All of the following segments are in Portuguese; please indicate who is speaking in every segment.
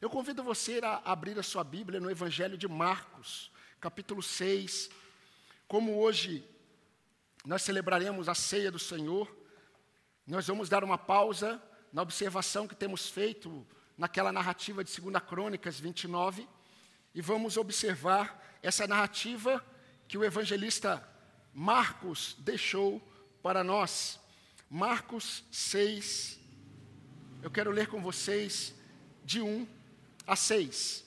Speaker 1: Eu convido você a abrir a sua Bíblia no Evangelho de Marcos, capítulo 6. Como hoje nós celebraremos a ceia do Senhor, nós vamos dar uma pausa na observação que temos feito naquela narrativa de 2 Crônicas 29 e vamos observar essa narrativa que o evangelista Marcos deixou para nós. Marcos 6, eu quero ler com vocês de 1 a 6.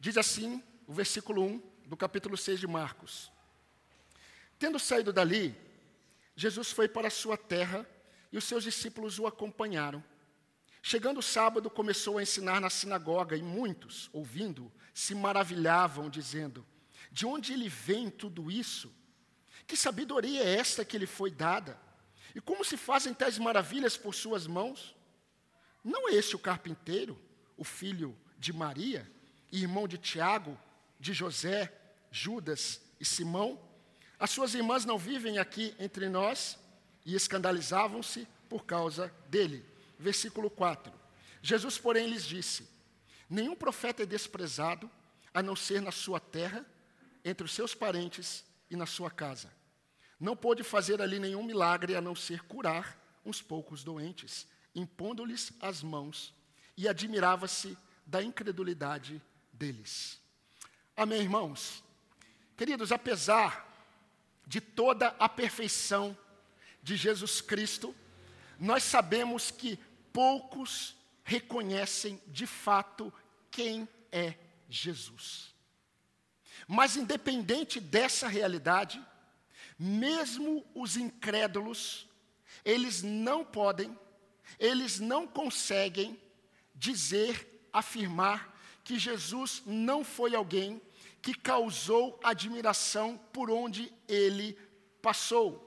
Speaker 1: Diz assim o versículo 1 do capítulo 6 de Marcos. Tendo saído dali, Jesus foi para a sua terra e os seus discípulos o acompanharam. Chegando o sábado, começou a ensinar na sinagoga e muitos, ouvindo, se maravilhavam, dizendo: De onde ele vem tudo isso? Que sabedoria é esta que lhe foi dada? E como se fazem tais maravilhas por suas mãos? Não é este o carpinteiro, o filho de Maria? irmão de Tiago, de José, Judas e Simão. As suas irmãs não vivem aqui entre nós e escandalizavam-se por causa dele. Versículo 4. Jesus, porém, lhes disse: Nenhum profeta é desprezado, a não ser na sua terra, entre os seus parentes e na sua casa. Não pôde fazer ali nenhum milagre a não ser curar uns poucos doentes, impondo-lhes as mãos, e admirava-se da incredulidade deles. Amém, irmãos? Queridos, apesar de toda a perfeição de Jesus Cristo, nós sabemos que poucos reconhecem de fato quem é Jesus. Mas, independente dessa realidade, mesmo os incrédulos, eles não podem, eles não conseguem dizer, afirmar que Jesus não foi alguém que causou admiração por onde ele passou.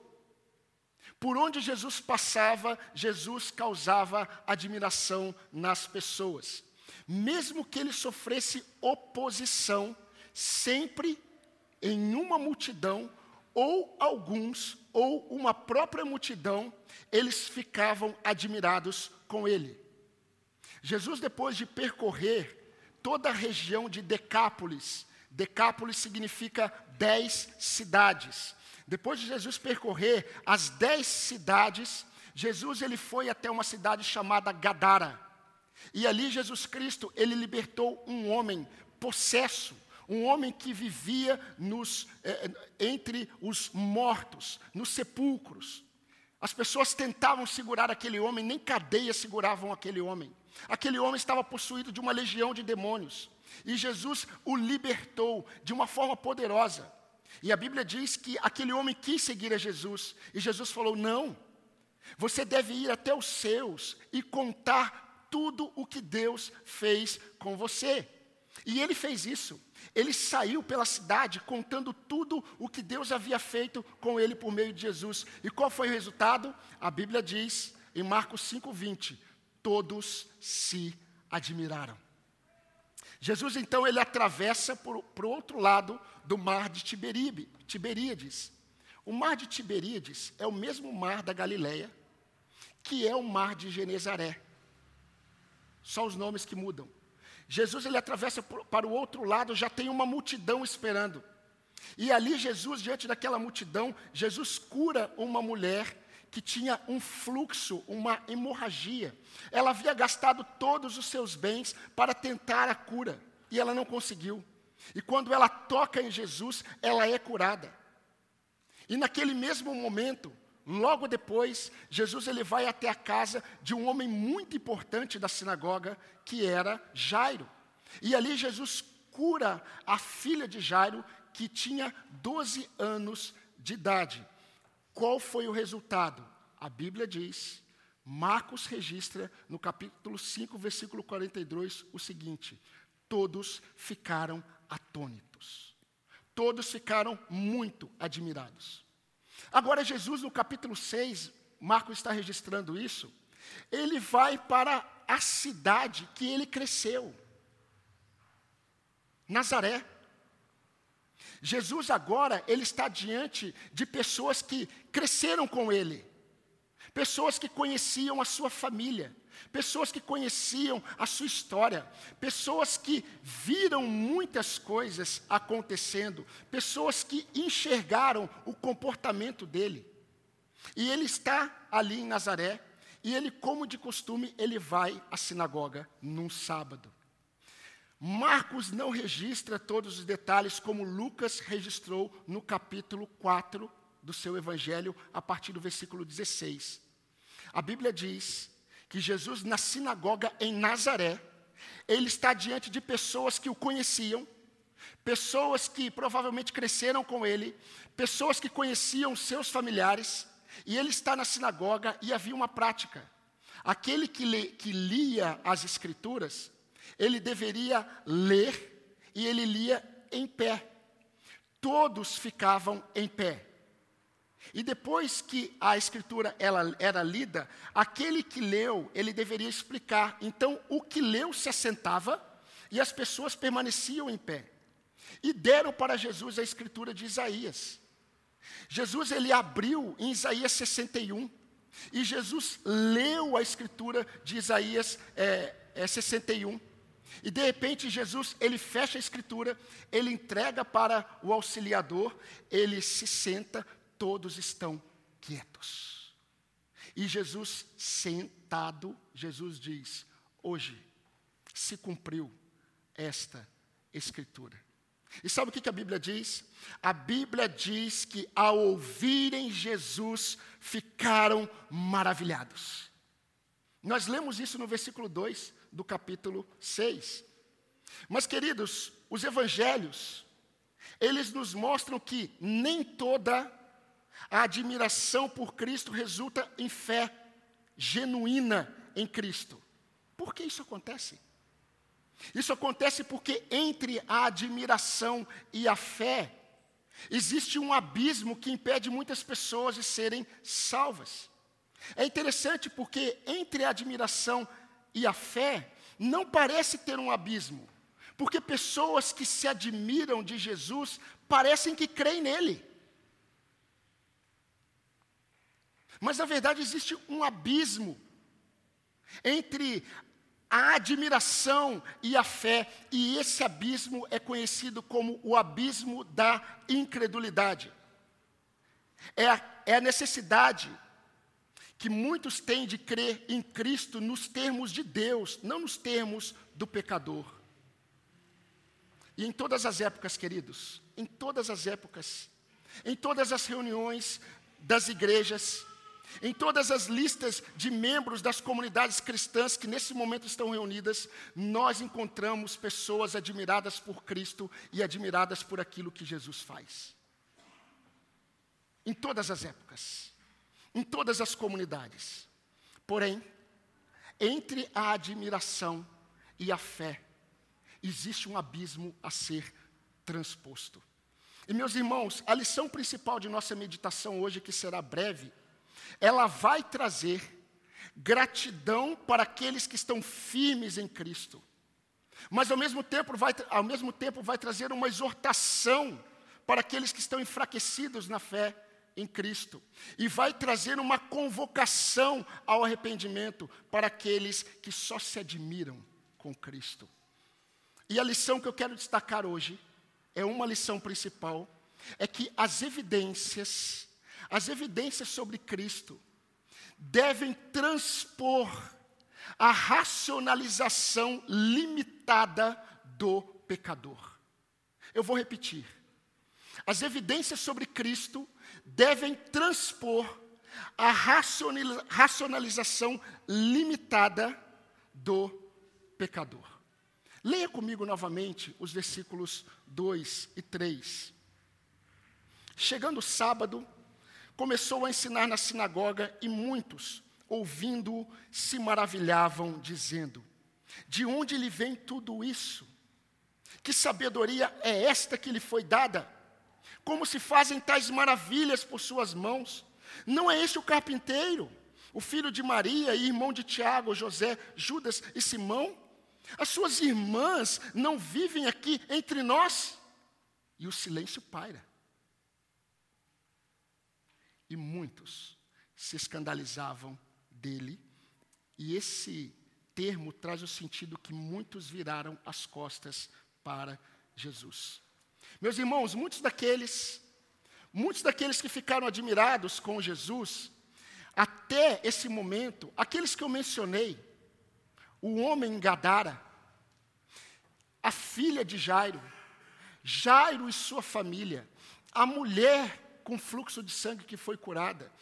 Speaker 1: Por onde Jesus passava, Jesus causava admiração nas pessoas. Mesmo que ele sofresse oposição, sempre em uma multidão, ou alguns, ou uma própria multidão, eles ficavam admirados com ele. Jesus, depois de percorrer toda a região de Decápolis. Decápolis significa dez cidades. Depois de Jesus percorrer as dez cidades, Jesus ele foi até uma cidade chamada Gadara. E ali Jesus Cristo, ele libertou um homem possesso, um homem que vivia nos, eh, entre os mortos, nos sepulcros. As pessoas tentavam segurar aquele homem, nem cadeias seguravam aquele homem. Aquele homem estava possuído de uma legião de demônios. E Jesus o libertou de uma forma poderosa. E a Bíblia diz que aquele homem quis seguir a Jesus. E Jesus falou: Não, você deve ir até os seus e contar tudo o que Deus fez com você. E ele fez isso. Ele saiu pela cidade contando tudo o que Deus havia feito com ele por meio de Jesus. E qual foi o resultado? A Bíblia diz em Marcos 5:20, todos se admiraram. Jesus então ele atravessa para o outro lado do mar de Tiberíbe, Tiberíades. O mar de Tiberíades é o mesmo mar da Galileia, que é o mar de Genezaré. Só os nomes que mudam. Jesus ele atravessa para o outro lado, já tem uma multidão esperando. E ali Jesus, diante daquela multidão, Jesus cura uma mulher que tinha um fluxo, uma hemorragia. Ela havia gastado todos os seus bens para tentar a cura e ela não conseguiu. E quando ela toca em Jesus, ela é curada. E naquele mesmo momento, logo depois, Jesus ele vai até a casa de um homem muito importante da sinagoga, que era Jairo. E ali Jesus cura a filha de Jairo, que tinha 12 anos de idade. Qual foi o resultado? A Bíblia diz, Marcos registra no capítulo 5, versículo 42, o seguinte: todos ficaram atônitos. Todos ficaram muito admirados. Agora, Jesus, no capítulo 6, Marcos está registrando isso, ele vai para a cidade que ele cresceu, Nazaré. Jesus agora, ele está diante de pessoas que cresceram com ele, pessoas que conheciam a sua família, pessoas que conheciam a sua história, pessoas que viram muitas coisas acontecendo, pessoas que enxergaram o comportamento dele. E ele está ali em Nazaré, e ele, como de costume, ele vai à sinagoga num sábado. Marcos não registra todos os detalhes como Lucas registrou no capítulo 4 do seu evangelho, a partir do versículo 16. A Bíblia diz que Jesus, na sinagoga em Nazaré, ele está diante de pessoas que o conheciam, pessoas que provavelmente cresceram com ele, pessoas que conheciam seus familiares, e ele está na sinagoga e havia uma prática. Aquele que, lê, que lia as Escrituras, ele deveria ler e ele lia em pé. Todos ficavam em pé. E depois que a escritura ela era lida, aquele que leu, ele deveria explicar. Então, o que leu se assentava e as pessoas permaneciam em pé. E deram para Jesus a escritura de Isaías. Jesus ele abriu em Isaías 61 e Jesus leu a escritura de Isaías é, é 61. E de repente Jesus, ele fecha a escritura, ele entrega para o auxiliador, ele se senta, todos estão quietos. E Jesus sentado, Jesus diz: "Hoje se cumpriu esta escritura". E sabe o que a Bíblia diz? A Bíblia diz que ao ouvirem Jesus ficaram maravilhados. Nós lemos isso no versículo 2 do capítulo 6. Mas, queridos, os evangelhos, eles nos mostram que nem toda a admiração por Cristo resulta em fé genuína em Cristo. Por que isso acontece? Isso acontece porque entre a admiração e a fé, existe um abismo que impede muitas pessoas de serem salvas. É interessante porque entre a admiração e a fé não parece ter um abismo, porque pessoas que se admiram de Jesus parecem que creem nele. Mas na verdade existe um abismo entre a admiração e a fé, e esse abismo é conhecido como o abismo da incredulidade. É a, é a necessidade que muitos têm de crer em Cristo nos termos de Deus, não nos termos do pecador. E em todas as épocas, queridos, em todas as épocas, em todas as reuniões das igrejas, em todas as listas de membros das comunidades cristãs que nesse momento estão reunidas, nós encontramos pessoas admiradas por Cristo e admiradas por aquilo que Jesus faz. Em todas as épocas em todas as comunidades. Porém, entre a admiração e a fé, existe um abismo a ser transposto. E meus irmãos, a lição principal de nossa meditação hoje, que será breve, ela vai trazer gratidão para aqueles que estão firmes em Cristo. Mas ao mesmo tempo vai, ao mesmo tempo vai trazer uma exortação para aqueles que estão enfraquecidos na fé em Cristo. E vai trazer uma convocação ao arrependimento para aqueles que só se admiram com Cristo. E a lição que eu quero destacar hoje é uma lição principal, é que as evidências, as evidências sobre Cristo devem transpor a racionalização limitada do pecador. Eu vou repetir. As evidências sobre Cristo devem transpor a racionalização limitada do pecador. Leia comigo novamente os versículos 2 e 3. Chegando o sábado, começou a ensinar na sinagoga e muitos, ouvindo, se maravilhavam, dizendo: De onde lhe vem tudo isso? Que sabedoria é esta que lhe foi dada? Como se fazem tais maravilhas por suas mãos? Não é esse o carpinteiro, o filho de Maria e irmão de Tiago, José, Judas e Simão? As suas irmãs não vivem aqui entre nós? E o silêncio paira. E muitos se escandalizavam dele, e esse termo traz o sentido que muitos viraram as costas para Jesus. Meus irmãos, muitos daqueles, muitos daqueles que ficaram admirados com Jesus, até esse momento, aqueles que eu mencionei, o homem em Gadara, a filha de Jairo, Jairo e sua família, a mulher com fluxo de sangue que foi curada,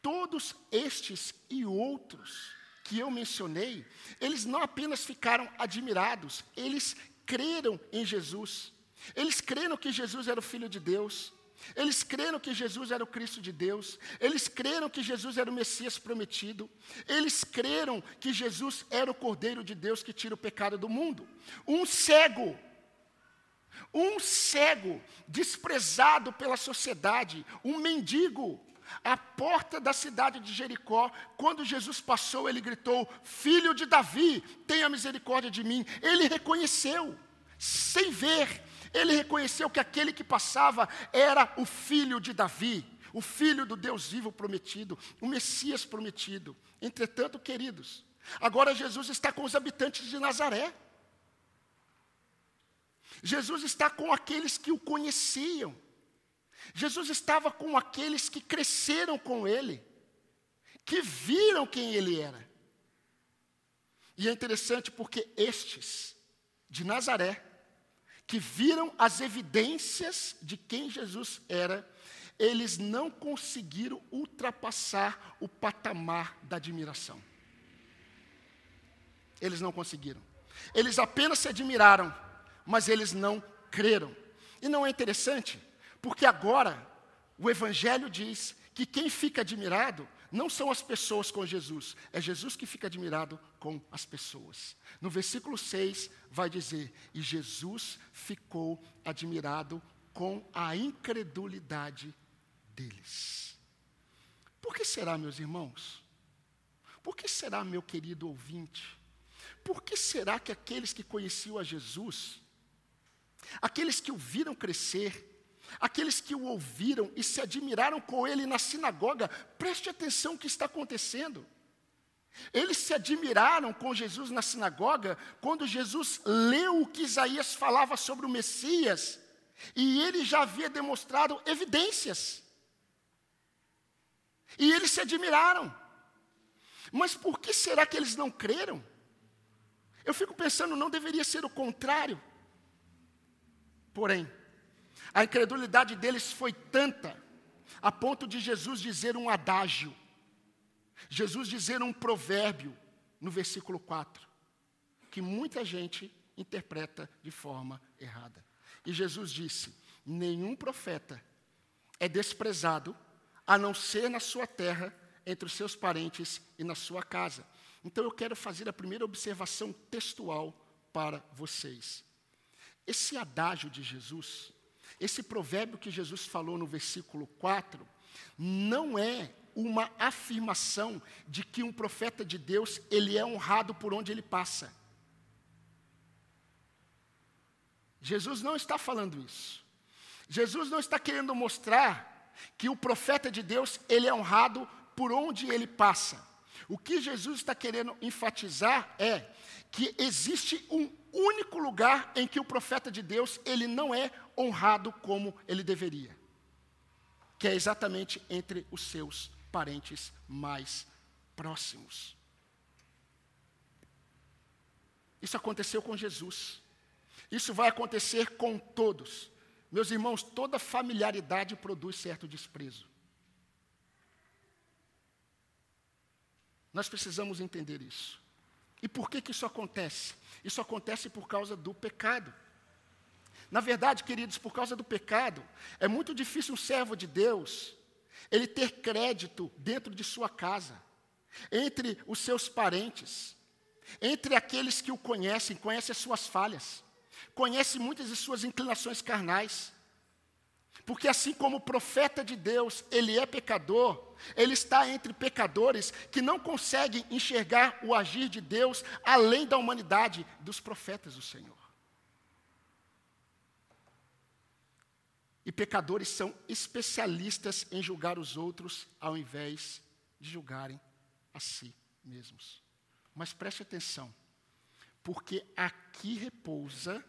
Speaker 1: todos estes e outros que eu mencionei, eles não apenas ficaram admirados, eles creram em Jesus. Eles creram que Jesus era o Filho de Deus. Eles creram que Jesus era o Cristo de Deus. Eles creram que Jesus era o Messias prometido. Eles creram que Jesus era o Cordeiro de Deus que tira o pecado do mundo. Um cego, um cego, desprezado pela sociedade, um mendigo, à porta da cidade de Jericó, quando Jesus passou, ele gritou: Filho de Davi, tenha misericórdia de mim. Ele reconheceu, sem ver, ele reconheceu que aquele que passava era o filho de Davi, o filho do Deus vivo prometido, o Messias prometido. Entretanto, queridos, agora Jesus está com os habitantes de Nazaré. Jesus está com aqueles que o conheciam. Jesus estava com aqueles que cresceram com ele, que viram quem ele era. E é interessante porque estes de Nazaré, que viram as evidências de quem Jesus era, eles não conseguiram ultrapassar o patamar da admiração. Eles não conseguiram. Eles apenas se admiraram, mas eles não creram. E não é interessante? Porque agora o Evangelho diz que quem fica admirado não são as pessoas com Jesus, é Jesus que fica admirado com as pessoas. No versículo 6 vai dizer: E Jesus ficou admirado com a incredulidade deles. Por que será, meus irmãos? Por que será, meu querido ouvinte? Por que será que aqueles que conheciam a Jesus, aqueles que o viram crescer, Aqueles que o ouviram e se admiraram com ele na sinagoga, preste atenção o que está acontecendo. Eles se admiraram com Jesus na sinagoga quando Jesus leu o que Isaías falava sobre o Messias e ele já havia demonstrado evidências. E eles se admiraram. Mas por que será que eles não creram? Eu fico pensando, não deveria ser o contrário. Porém, a incredulidade deles foi tanta, a ponto de Jesus dizer um adágio, Jesus dizer um provérbio, no versículo 4, que muita gente interpreta de forma errada. E Jesus disse: Nenhum profeta é desprezado, a não ser na sua terra, entre os seus parentes e na sua casa. Então eu quero fazer a primeira observação textual para vocês. Esse adágio de Jesus esse provérbio que Jesus falou no versículo 4 não é uma afirmação de que um profeta de Deus, ele é honrado por onde ele passa. Jesus não está falando isso. Jesus não está querendo mostrar que o profeta de Deus, ele é honrado por onde ele passa. O que Jesus está querendo enfatizar é que existe um único lugar em que o profeta de Deus ele não é honrado como ele deveria, que é exatamente entre os seus parentes mais próximos. Isso aconteceu com Jesus. Isso vai acontecer com todos. Meus irmãos, toda familiaridade produz certo desprezo. Nós precisamos entender isso. E por que, que isso acontece? Isso acontece por causa do pecado. Na verdade, queridos, por causa do pecado, é muito difícil um servo de Deus ele ter crédito dentro de sua casa, entre os seus parentes, entre aqueles que o conhecem, conhecem as suas falhas, conhecem muitas de suas inclinações carnais. Porque assim como o profeta de Deus, ele é pecador, ele está entre pecadores que não conseguem enxergar o agir de Deus além da humanidade dos profetas do Senhor. E pecadores são especialistas em julgar os outros ao invés de julgarem a si mesmos. Mas preste atenção, porque aqui repousa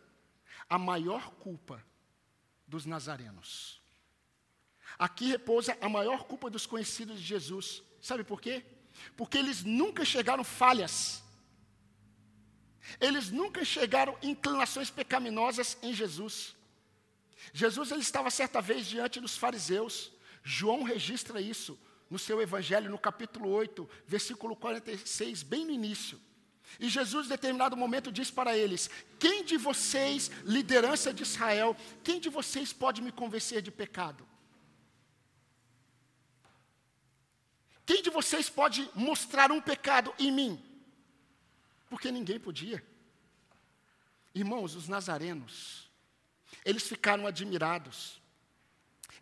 Speaker 1: a maior culpa dos nazarenos. Aqui repousa a maior culpa dos conhecidos de Jesus. Sabe por quê? Porque eles nunca chegaram falhas. Eles nunca chegaram inclinações pecaminosas em Jesus. Jesus ele estava certa vez diante dos fariseus. João registra isso no seu evangelho, no capítulo 8, versículo 46, bem no início. E Jesus, em determinado momento, diz para eles: Quem de vocês, liderança de Israel, quem de vocês pode me convencer de pecado? Quem de vocês pode mostrar um pecado em mim? Porque ninguém podia. Irmãos, os nazarenos, eles ficaram admirados,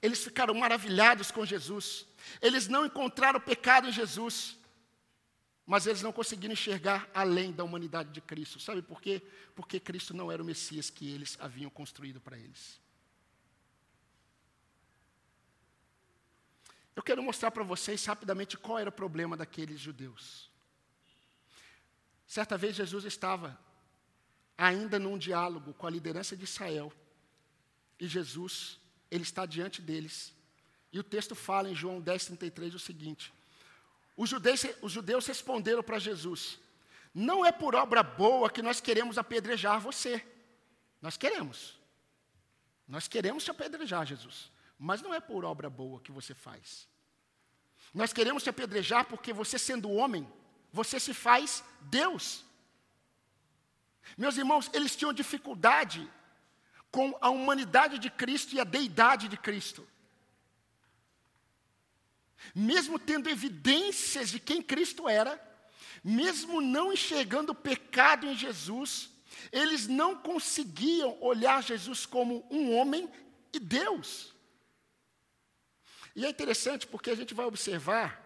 Speaker 1: eles ficaram maravilhados com Jesus, eles não encontraram pecado em Jesus, mas eles não conseguiram enxergar além da humanidade de Cristo. Sabe por quê? Porque Cristo não era o Messias que eles haviam construído para eles. Eu quero mostrar para vocês rapidamente qual era o problema daqueles judeus. Certa vez Jesus estava ainda num diálogo com a liderança de Israel. E Jesus, ele está diante deles. E o texto fala em João 10, 33 o seguinte: os judeus, os judeus responderam para Jesus: Não é por obra boa que nós queremos apedrejar você. Nós queremos. Nós queremos te apedrejar, Jesus. Mas não é por obra boa que você faz. Nós queremos te apedrejar porque você, sendo homem, você se faz Deus. Meus irmãos, eles tinham dificuldade com a humanidade de Cristo e a deidade de Cristo. Mesmo tendo evidências de quem Cristo era, mesmo não enxergando o pecado em Jesus, eles não conseguiam olhar Jesus como um homem e Deus. E é interessante porque a gente vai observar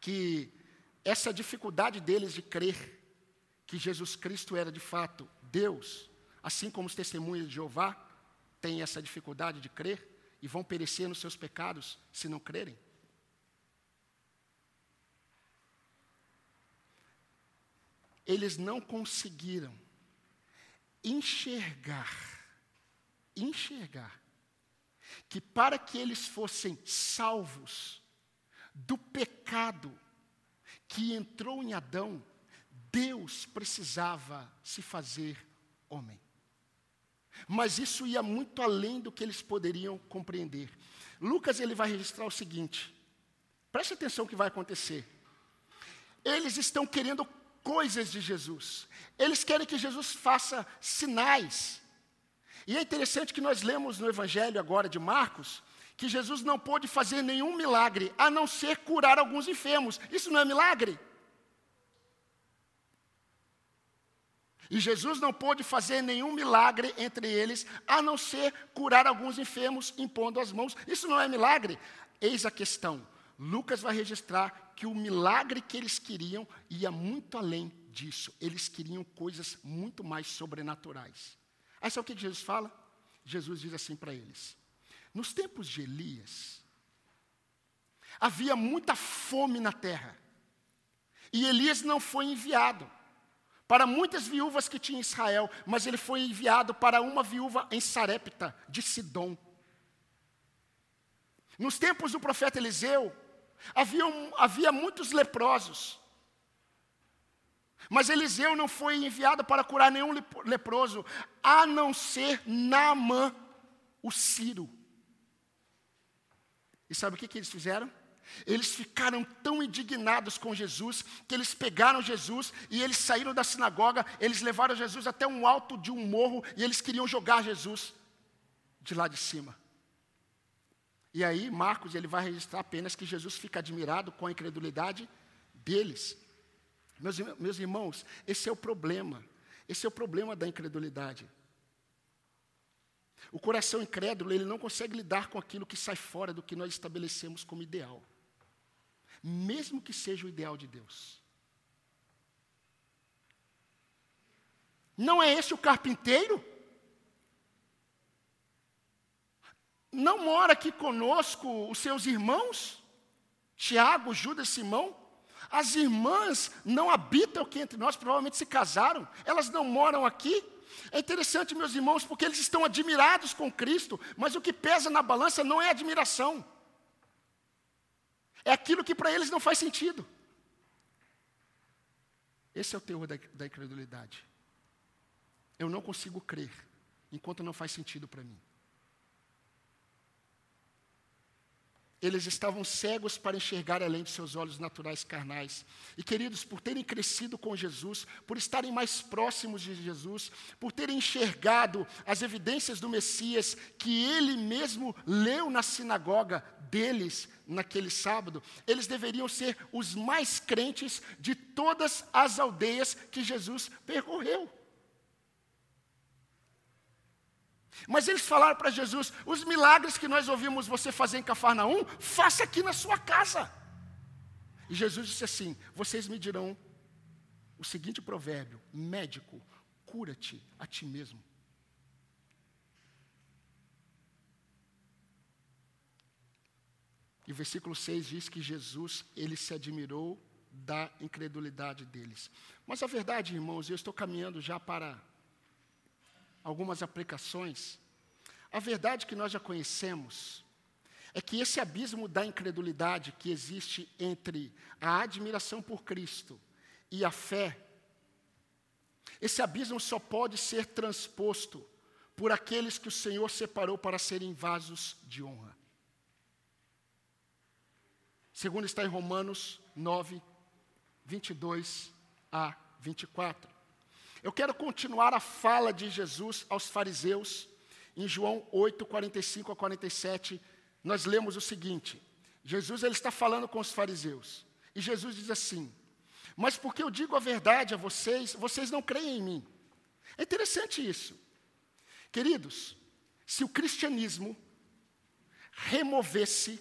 Speaker 1: que essa dificuldade deles de crer que Jesus Cristo era de fato Deus, assim como os testemunhos de Jeová têm essa dificuldade de crer e vão perecer nos seus pecados se não crerem. Eles não conseguiram enxergar, enxergar, que para que eles fossem salvos do pecado que entrou em Adão, Deus precisava se fazer homem. Mas isso ia muito além do que eles poderiam compreender. Lucas ele vai registrar o seguinte: preste atenção o que vai acontecer. Eles estão querendo coisas de Jesus. Eles querem que Jesus faça sinais. E é interessante que nós lemos no Evangelho agora de Marcos que Jesus não pôde fazer nenhum milagre a não ser curar alguns enfermos. Isso não é milagre? E Jesus não pôde fazer nenhum milagre entre eles, a não ser curar alguns enfermos impondo as mãos. Isso não é milagre? Eis a questão. Lucas vai registrar que o milagre que eles queriam ia muito além disso. Eles queriam coisas muito mais sobrenaturais. Aí sabe o que Jesus fala? Jesus diz assim para eles: Nos tempos de Elias, havia muita fome na terra. E Elias não foi enviado para muitas viúvas que tinha Israel, mas ele foi enviado para uma viúva em Sarepta, de Sidom. Nos tempos do profeta Eliseu, havia, havia muitos leprosos. Mas Eliseu não foi enviado para curar nenhum leproso, a não ser Naamã, o Ciro. E sabe o que, que eles fizeram? Eles ficaram tão indignados com Jesus que eles pegaram Jesus e eles saíram da sinagoga, eles levaram Jesus até um alto de um morro e eles queriam jogar Jesus de lá de cima. E aí Marcos ele vai registrar apenas que Jesus fica admirado com a incredulidade deles. Meus, meus irmãos, esse é o problema. Esse é o problema da incredulidade. O coração incrédulo, ele não consegue lidar com aquilo que sai fora do que nós estabelecemos como ideal mesmo que seja o ideal de Deus. Não é esse o carpinteiro? Não mora aqui conosco os seus irmãos? Tiago, Judas, Simão? As irmãs não habitam aqui entre nós, provavelmente se casaram, elas não moram aqui. É interessante, meus irmãos, porque eles estão admirados com Cristo, mas o que pesa na balança não é admiração, é aquilo que para eles não faz sentido. Esse é o teor da, da incredulidade. Eu não consigo crer enquanto não faz sentido para mim. Eles estavam cegos para enxergar além de seus olhos naturais carnais. E queridos, por terem crescido com Jesus, por estarem mais próximos de Jesus, por terem enxergado as evidências do Messias que ele mesmo leu na sinagoga deles naquele sábado, eles deveriam ser os mais crentes de todas as aldeias que Jesus percorreu. Mas eles falaram para Jesus: os milagres que nós ouvimos você fazer em Cafarnaum, faça aqui na sua casa. E Jesus disse assim: vocês me dirão o seguinte provérbio: médico, cura-te a ti mesmo. E o versículo 6 diz que Jesus, ele se admirou da incredulidade deles. Mas a verdade, irmãos, eu estou caminhando já para algumas aplicações. A verdade que nós já conhecemos é que esse abismo da incredulidade que existe entre a admiração por Cristo e a fé, esse abismo só pode ser transposto por aqueles que o Senhor separou para serem vasos de honra. Segundo está em Romanos 9, 22 a 24. Eu quero continuar a fala de Jesus aos fariseus. Em João 8, 45 a 47, nós lemos o seguinte: Jesus ele está falando com os fariseus. E Jesus diz assim: Mas porque eu digo a verdade a vocês, vocês não creem em mim. É interessante isso. Queridos, se o cristianismo removesse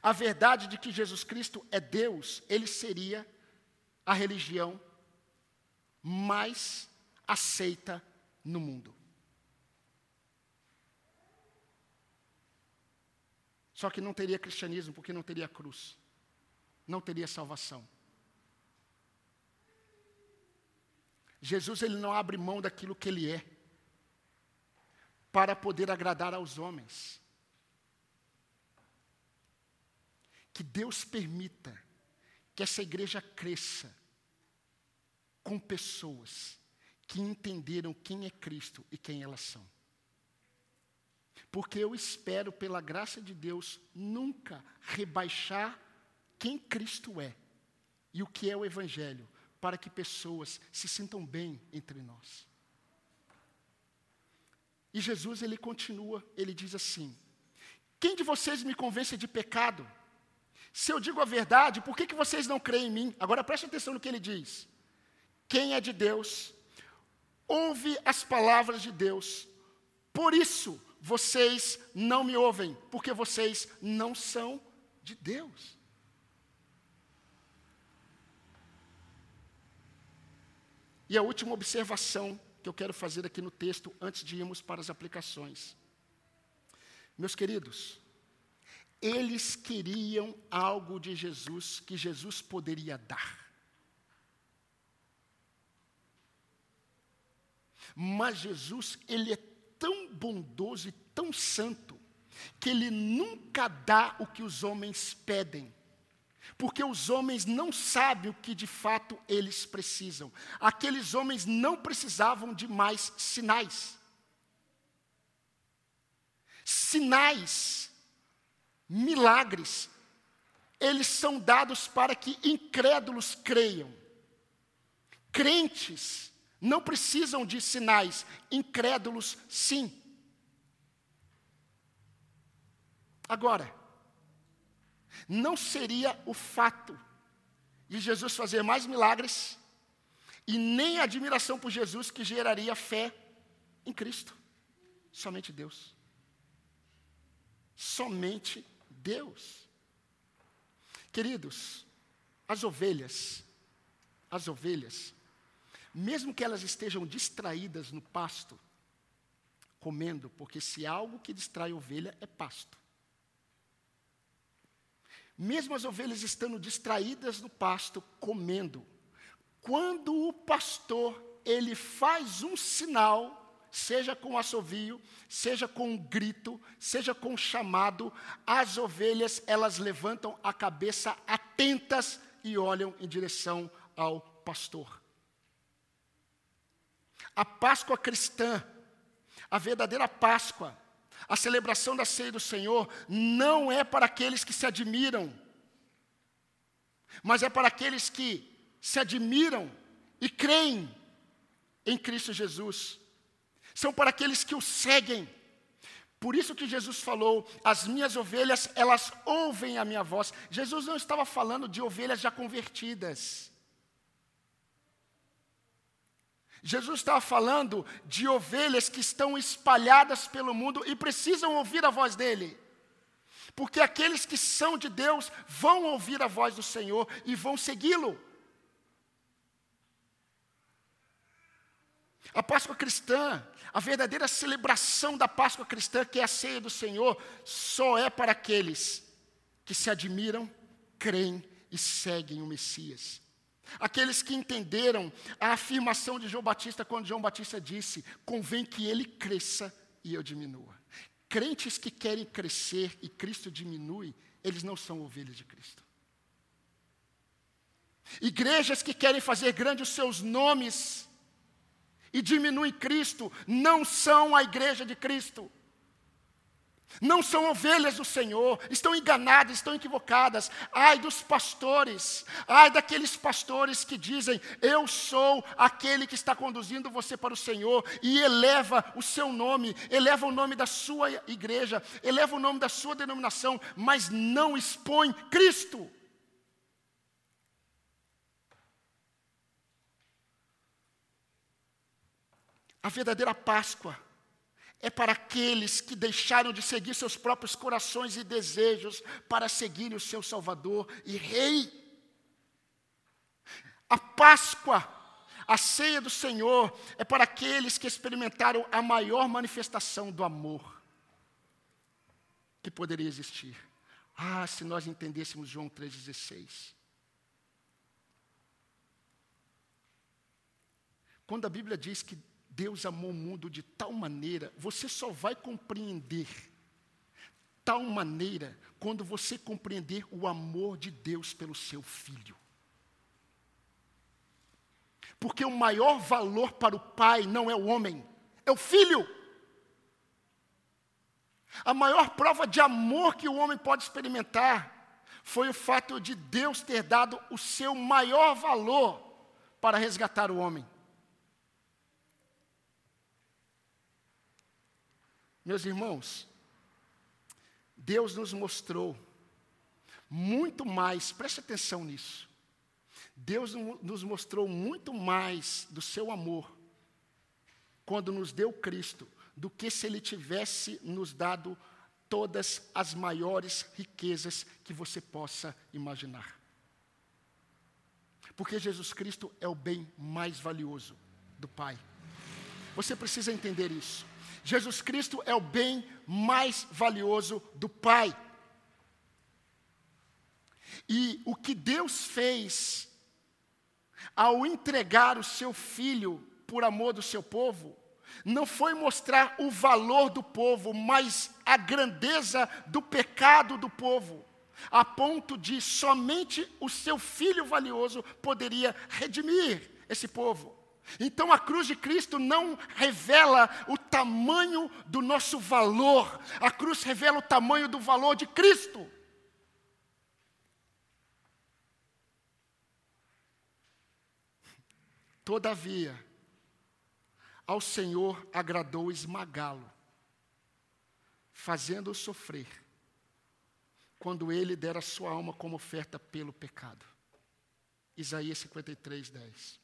Speaker 1: a verdade de que Jesus Cristo é Deus, ele seria a religião mais aceita no mundo. Só que não teria cristianismo porque não teria cruz, não teria salvação. Jesus ele não abre mão daquilo que ele é para poder agradar aos homens. Que Deus permita que essa igreja cresça com pessoas que entenderam quem é Cristo e quem elas são. Porque eu espero, pela graça de Deus, nunca rebaixar quem Cristo é e o que é o Evangelho, para que pessoas se sintam bem entre nós. E Jesus, ele continua, ele diz assim: Quem de vocês me convence de pecado? Se eu digo a verdade, por que, que vocês não creem em mim? Agora preste atenção no que ele diz. Quem é de Deus, ouve as palavras de Deus. Por isso, vocês não me ouvem, porque vocês não são de Deus. E a última observação que eu quero fazer aqui no texto, antes de irmos para as aplicações. Meus queridos, eles queriam algo de Jesus que Jesus poderia dar. Mas Jesus, ele é tão bondoso e tão santo, que ele nunca dá o que os homens pedem. Porque os homens não sabem o que de fato eles precisam. Aqueles homens não precisavam de mais sinais. Sinais, milagres, eles são dados para que incrédulos creiam. Crentes não precisam de sinais, incrédulos sim. Agora, não seria o fato de Jesus fazer mais milagres e nem a admiração por Jesus que geraria fé em Cristo. Somente Deus. Somente Deus. Queridos, as ovelhas, as ovelhas, mesmo que elas estejam distraídas no pasto, comendo, porque se algo que distrai ovelha é pasto. Mesmo as ovelhas estando distraídas no pasto, comendo, quando o pastor ele faz um sinal, seja com assovio, seja com um grito, seja com um chamado, as ovelhas elas levantam a cabeça atentas e olham em direção ao pastor. A Páscoa cristã, a verdadeira Páscoa, a celebração da ceia do Senhor, não é para aqueles que se admiram, mas é para aqueles que se admiram e creem em Cristo Jesus. São para aqueles que o seguem. Por isso que Jesus falou: as minhas ovelhas, elas ouvem a minha voz. Jesus não estava falando de ovelhas já convertidas. Jesus estava falando de ovelhas que estão espalhadas pelo mundo e precisam ouvir a voz dele. Porque aqueles que são de Deus vão ouvir a voz do Senhor e vão segui-lo. A Páscoa cristã, a verdadeira celebração da Páscoa cristã, que é a ceia do Senhor, só é para aqueles que se admiram, creem e seguem o Messias. Aqueles que entenderam a afirmação de João Batista quando João Batista disse: convém que ele cresça e eu diminua. Crentes que querem crescer e Cristo diminui, eles não são ovelhas de Cristo. Igrejas que querem fazer grandes os seus nomes, e diminui Cristo, não são a igreja de Cristo. Não são ovelhas do Senhor, estão enganadas, estão equivocadas. Ai dos pastores, ai daqueles pastores que dizem: Eu sou aquele que está conduzindo você para o Senhor, e eleva o seu nome, eleva o nome da sua igreja, eleva o nome da sua denominação, mas não expõe Cristo. A verdadeira Páscoa é para aqueles que deixaram de seguir seus próprios corações e desejos para seguir o seu Salvador e Rei. A Páscoa, a ceia do Senhor, é para aqueles que experimentaram a maior manifestação do amor que poderia existir. Ah, se nós entendêssemos João 3,16. Quando a Bíblia diz que Deus amou o mundo de tal maneira, você só vai compreender tal maneira quando você compreender o amor de Deus pelo seu filho. Porque o maior valor para o pai não é o homem, é o filho. A maior prova de amor que o homem pode experimentar foi o fato de Deus ter dado o seu maior valor para resgatar o homem. Meus irmãos, Deus nos mostrou muito mais, preste atenção nisso. Deus nos mostrou muito mais do seu amor quando nos deu Cristo do que se Ele tivesse nos dado todas as maiores riquezas que você possa imaginar. Porque Jesus Cristo é o bem mais valioso do Pai. Você precisa entender isso. Jesus Cristo é o bem mais valioso do Pai. E o que Deus fez ao entregar o seu filho por amor do seu povo, não foi mostrar o valor do povo, mas a grandeza do pecado do povo, a ponto de somente o seu filho valioso poderia redimir esse povo. Então a cruz de Cristo não revela o tamanho do nosso valor, a cruz revela o tamanho do valor de Cristo. Todavia, ao Senhor agradou esmagá-lo, fazendo-o sofrer, quando ele dera sua alma como oferta pelo pecado. Isaías 53, 10.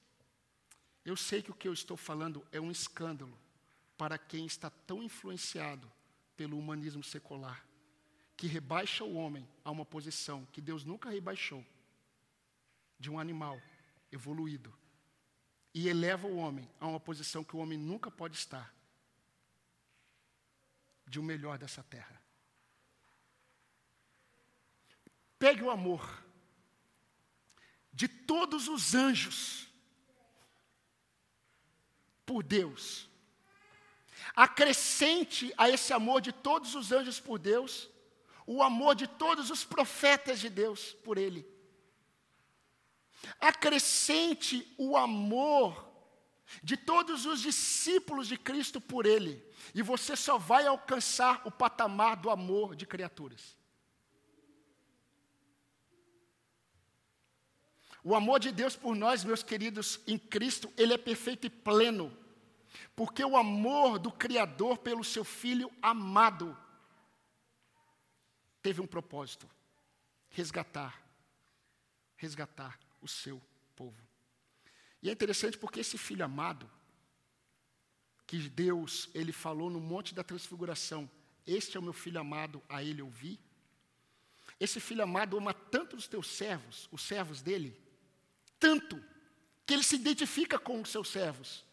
Speaker 1: Eu sei que o que eu estou falando é um escândalo para quem está tão influenciado pelo humanismo secular, que rebaixa o homem a uma posição que Deus nunca rebaixou, de um animal evoluído, e eleva o homem a uma posição que o homem nunca pode estar, de o melhor dessa terra. Pegue o amor de todos os anjos por Deus. Acrescente a esse amor de todos os anjos por Deus, o amor de todos os profetas de Deus por Ele. Acrescente o amor de todos os discípulos de Cristo por Ele, e você só vai alcançar o patamar do amor de criaturas. O amor de Deus por nós, meus queridos, em Cristo, ele é perfeito e pleno. Porque o amor do Criador pelo seu Filho amado teve um propósito: resgatar, resgatar o seu povo. E é interessante porque esse filho amado, que Deus, ele falou no Monte da Transfiguração, este é o meu filho amado, a ele ouvi. Esse filho amado ama tanto os teus servos, os servos dele, tanto, que ele se identifica com os seus servos.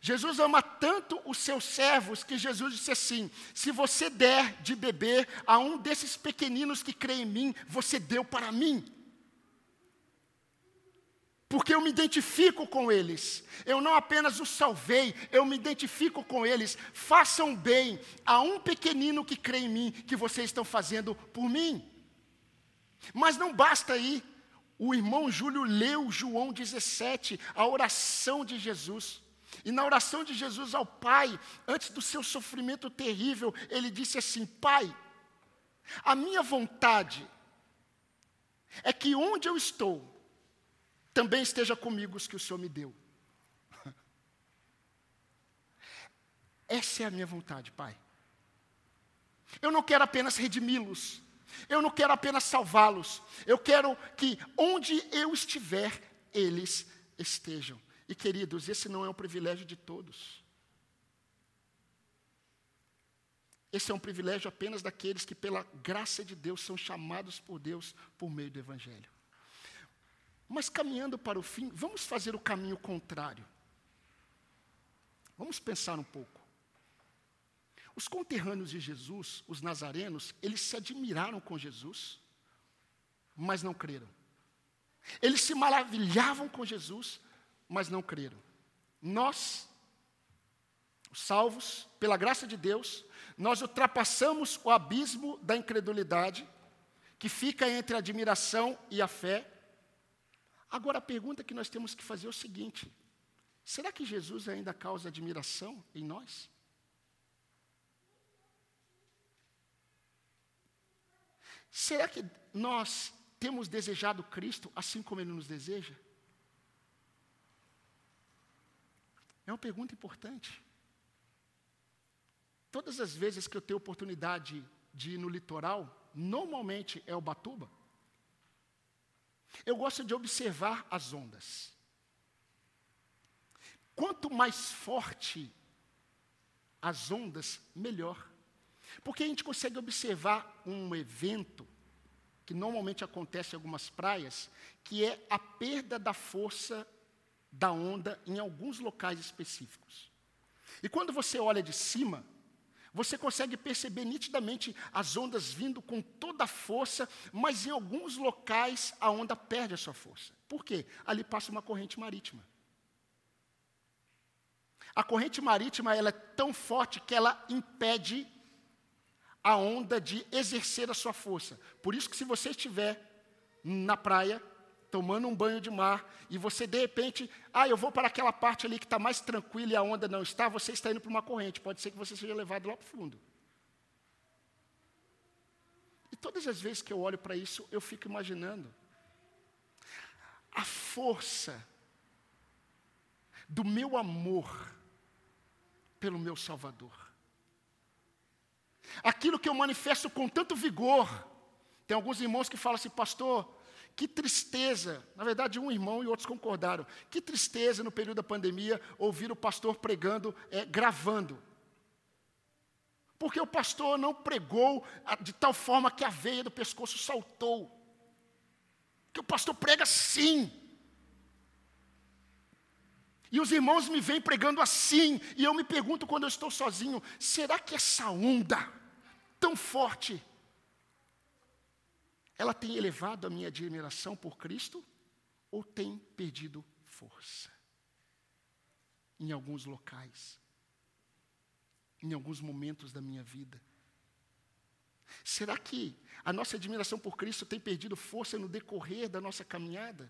Speaker 1: Jesus ama tanto os seus servos que Jesus disse assim: se você der de beber a um desses pequeninos que crê em mim, você deu para mim. Porque eu me identifico com eles. Eu não apenas os salvei, eu me identifico com eles. Façam bem a um pequenino que crê em mim, que vocês estão fazendo por mim. Mas não basta aí. O irmão Júlio leu João 17, a oração de Jesus. E na oração de Jesus ao Pai, antes do seu sofrimento terrível, ele disse assim: Pai, a minha vontade é que onde eu estou, também esteja comigo os que o Senhor me deu. Essa é a minha vontade, Pai. Eu não quero apenas redimi-los, eu não quero apenas salvá-los. Eu quero que onde eu estiver, eles estejam. E queridos, esse não é um privilégio de todos. Esse é um privilégio apenas daqueles que, pela graça de Deus, são chamados por Deus por meio do Evangelho. Mas caminhando para o fim, vamos fazer o caminho contrário. Vamos pensar um pouco. Os conterrâneos de Jesus, os nazarenos, eles se admiraram com Jesus, mas não creram. Eles se maravilhavam com Jesus, mas não creram. Nós, os salvos, pela graça de Deus, nós ultrapassamos o abismo da incredulidade, que fica entre a admiração e a fé. Agora a pergunta que nós temos que fazer é o seguinte: será que Jesus ainda causa admiração em nós? Será que nós temos desejado Cristo assim como Ele nos deseja? É uma pergunta importante. Todas as vezes que eu tenho oportunidade de ir no litoral, normalmente é o Batuba. Eu gosto de observar as ondas. Quanto mais forte as ondas, melhor. Porque a gente consegue observar um evento que normalmente acontece em algumas praias, que é a perda da força da onda em alguns locais específicos. E quando você olha de cima, você consegue perceber nitidamente as ondas vindo com toda a força, mas em alguns locais a onda perde a sua força. Por quê? Ali passa uma corrente marítima. A corrente marítima ela é tão forte que ela impede a onda de exercer a sua força. Por isso que se você estiver na praia, tomando um banho de mar, e você de repente, ah, eu vou para aquela parte ali que está mais tranquila e a onda não está, você está indo para uma corrente, pode ser que você seja levado lá para o fundo. E todas as vezes que eu olho para isso, eu fico imaginando a força do meu amor pelo meu Salvador. Aquilo que eu manifesto com tanto vigor. Tem alguns irmãos que falam assim, pastor, que tristeza. Na verdade, um irmão e outros concordaram. Que tristeza no período da pandemia ouvir o pastor pregando, é, gravando. Porque o pastor não pregou de tal forma que a veia do pescoço saltou. Que o pastor prega sim. E os irmãos me vêm pregando assim, e eu me pergunto quando eu estou sozinho: será que essa onda tão forte, ela tem elevado a minha admiração por Cristo, ou tem perdido força? Em alguns locais, em alguns momentos da minha vida. Será que a nossa admiração por Cristo tem perdido força no decorrer da nossa caminhada?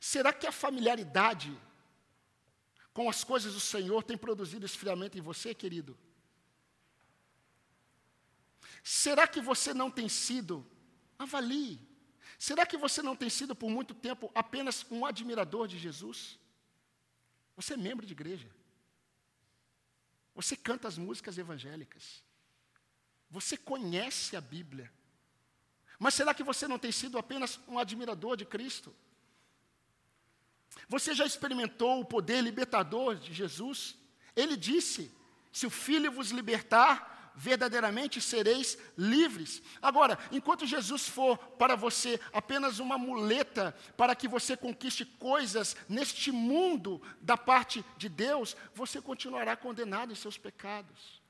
Speaker 1: Será que a familiaridade com as coisas do Senhor tem produzido esfriamento em você, querido? Será que você não tem sido? Avalie. Será que você não tem sido por muito tempo apenas um admirador de Jesus? Você é membro de igreja. Você canta as músicas evangélicas. Você conhece a Bíblia. Mas será que você não tem sido apenas um admirador de Cristo? Você já experimentou o poder libertador de Jesus? Ele disse: Se o Filho vos libertar, verdadeiramente sereis livres. Agora, enquanto Jesus for para você apenas uma muleta para que você conquiste coisas neste mundo da parte de Deus, você continuará condenado em seus pecados.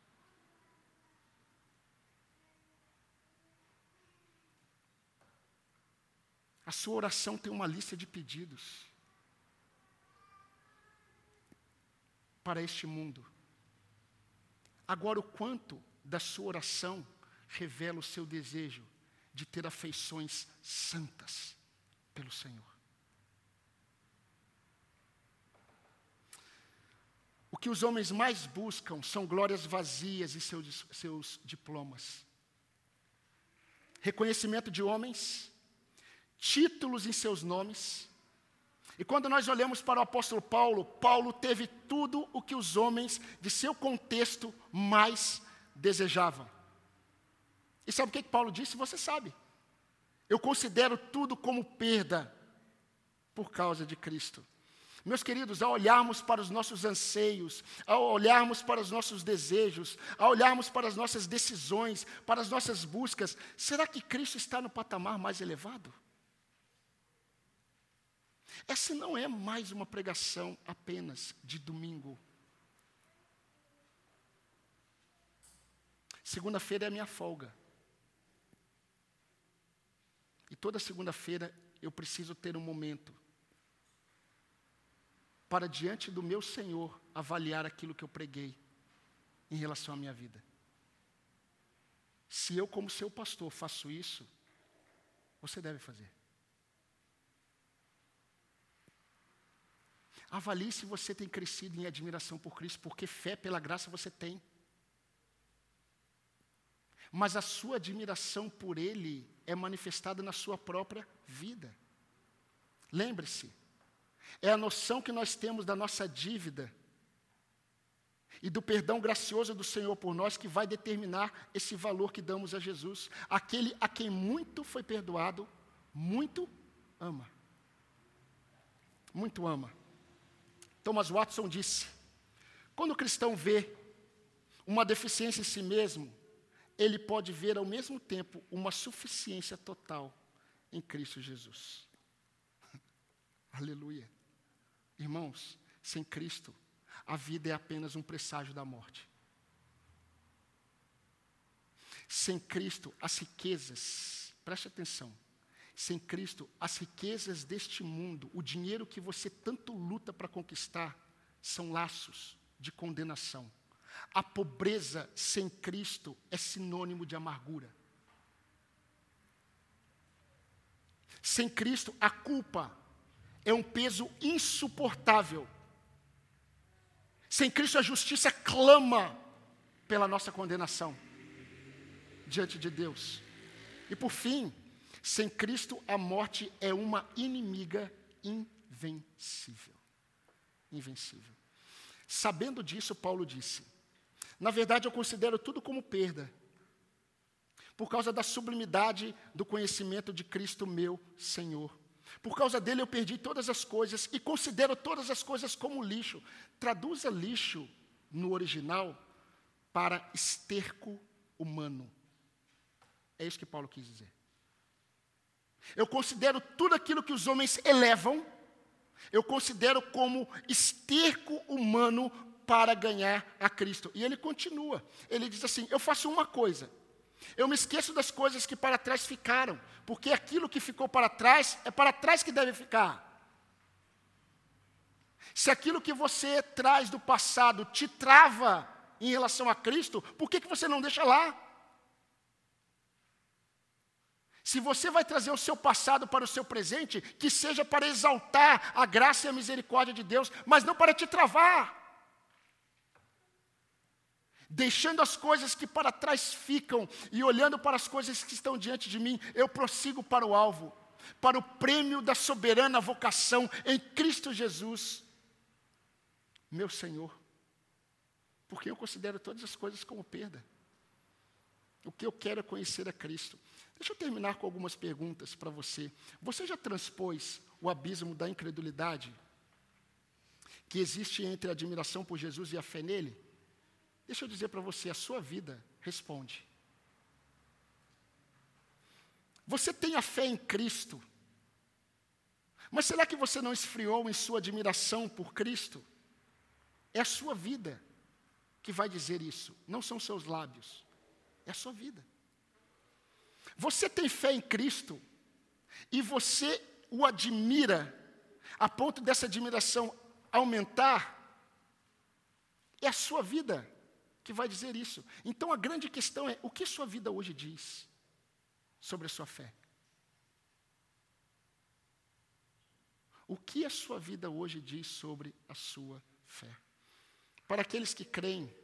Speaker 1: A sua oração tem uma lista de pedidos para este mundo. Agora, o quanto da sua oração revela o seu desejo de ter afeições santas pelo Senhor. O que os homens mais buscam são glórias vazias e seus, seus diplomas. Reconhecimento de homens, títulos em seus nomes. E quando nós olhamos para o apóstolo Paulo, Paulo teve tudo o que os homens de seu contexto mais desejavam. E sabe o que, que Paulo disse? Você sabe. Eu considero tudo como perda por causa de Cristo. Meus queridos, ao olharmos para os nossos anseios, ao olharmos para os nossos desejos, ao olharmos para as nossas decisões, para as nossas buscas, será que Cristo está no patamar mais elevado? Essa não é mais uma pregação apenas de domingo. Segunda-feira é a minha folga. E toda segunda-feira eu preciso ter um momento para, diante do meu Senhor, avaliar aquilo que eu preguei em relação à minha vida. Se eu, como seu pastor, faço isso, você deve fazer. Avalie se você tem crescido em admiração por Cristo, porque fé pela graça você tem. Mas a sua admiração por Ele é manifestada na sua própria vida. Lembre-se, é a noção que nós temos da nossa dívida e do perdão gracioso do Senhor por nós que vai determinar esse valor que damos a Jesus. Aquele a quem muito foi perdoado, muito ama. Muito ama. Thomas Watson disse: quando o cristão vê uma deficiência em si mesmo, ele pode ver ao mesmo tempo uma suficiência total em Cristo Jesus. Aleluia. Irmãos, sem Cristo, a vida é apenas um presságio da morte. Sem Cristo, as riquezas, preste atenção, sem Cristo, as riquezas deste mundo, o dinheiro que você tanto luta para conquistar, são laços de condenação. A pobreza sem Cristo é sinônimo de amargura. Sem Cristo, a culpa é um peso insuportável. Sem Cristo, a justiça clama pela nossa condenação diante de Deus. E por fim, sem Cristo, a morte é uma inimiga invencível. Invencível. Sabendo disso, Paulo disse: Na verdade, eu considero tudo como perda, por causa da sublimidade do conhecimento de Cristo, meu Senhor. Por causa dele, eu perdi todas as coisas e considero todas as coisas como lixo. Traduza lixo no original para esterco humano. É isso que Paulo quis dizer. Eu considero tudo aquilo que os homens elevam Eu considero como esterco humano para ganhar a Cristo. E ele continua. Ele diz assim: Eu faço uma coisa. Eu me esqueço das coisas que para trás ficaram, porque aquilo que ficou para trás é para trás que deve ficar. Se aquilo que você traz do passado te trava em relação a Cristo, por que, que você não deixa lá? Se você vai trazer o seu passado para o seu presente, que seja para exaltar a graça e a misericórdia de Deus, mas não para te travar. Deixando as coisas que para trás ficam e olhando para as coisas que estão diante de mim, eu prossigo para o alvo, para o prêmio da soberana vocação em Cristo Jesus, meu Senhor. Porque eu considero todas as coisas como perda. O que eu quero é conhecer a Cristo. Deixa eu terminar com algumas perguntas para você. Você já transpôs o abismo da incredulidade que existe entre a admiração por Jesus e a fé nele? Deixa eu dizer para você, a sua vida responde. Você tem a fé em Cristo, mas será que você não esfriou em sua admiração por Cristo? É a sua vida que vai dizer isso, não são seus lábios, é a sua vida. Você tem fé em Cristo e você o admira a ponto dessa admiração aumentar, é a sua vida que vai dizer isso. Então a grande questão é: o que sua vida hoje diz sobre a sua fé? O que a sua vida hoje diz sobre a sua fé? Para aqueles que creem,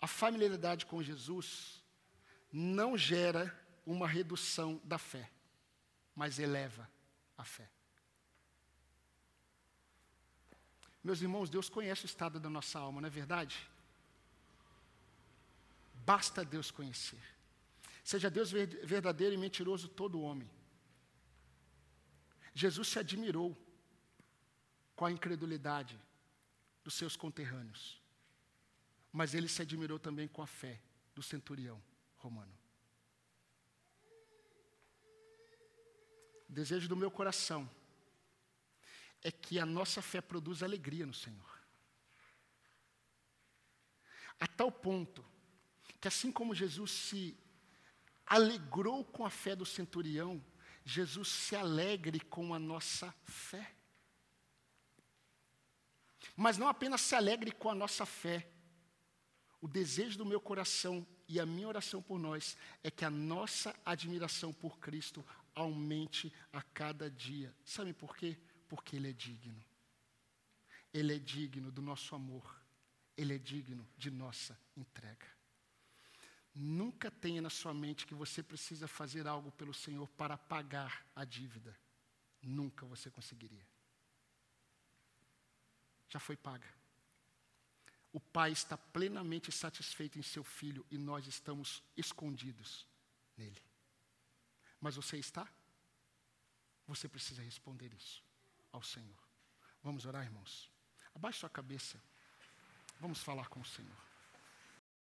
Speaker 1: a familiaridade com Jesus não gera uma redução da fé, mas eleva a fé. Meus irmãos, Deus conhece o estado da nossa alma, não é verdade? Basta Deus conhecer. Seja Deus verdadeiro e mentiroso todo homem. Jesus se admirou com a incredulidade dos seus conterrâneos. Mas ele se admirou também com a fé do centurião romano. O desejo do meu coração é que a nossa fé produza alegria no Senhor. A tal ponto que, assim como Jesus se alegrou com a fé do centurião, Jesus se alegre com a nossa fé. Mas não apenas se alegre com a nossa fé, o desejo do meu coração e a minha oração por nós é que a nossa admiração por Cristo aumente a cada dia. Sabe por quê? Porque Ele é digno. Ele é digno do nosso amor. Ele é digno de nossa entrega. Nunca tenha na sua mente que você precisa fazer algo pelo Senhor para pagar a dívida. Nunca você conseguiria. Já foi paga. O pai está plenamente satisfeito em seu filho e nós estamos escondidos nele. Mas você está? Você precisa responder isso ao Senhor. Vamos orar, irmãos? Abaixe sua cabeça. Vamos falar com o Senhor.